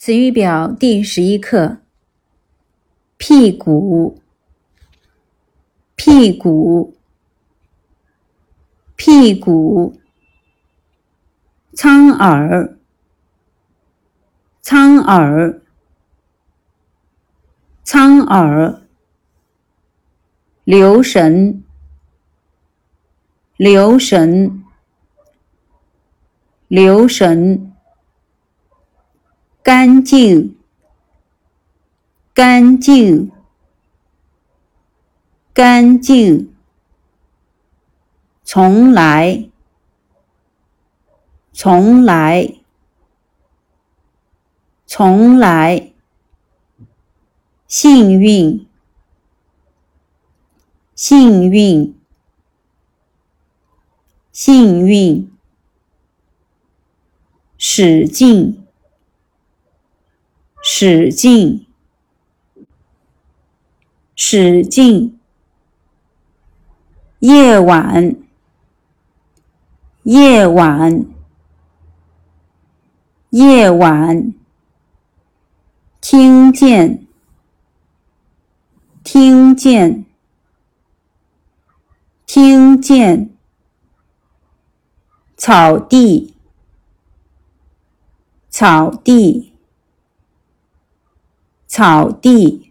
词语表第十一课：屁股，屁股，屁股；苍耳，苍耳，苍耳；留神，留神，留神。干净，干净，干净。从来，从来，从来。幸运，幸运，幸运。使劲。使劲，使劲。夜晚，夜晚，夜晚。听见，听见，听见。草地，草地。草地。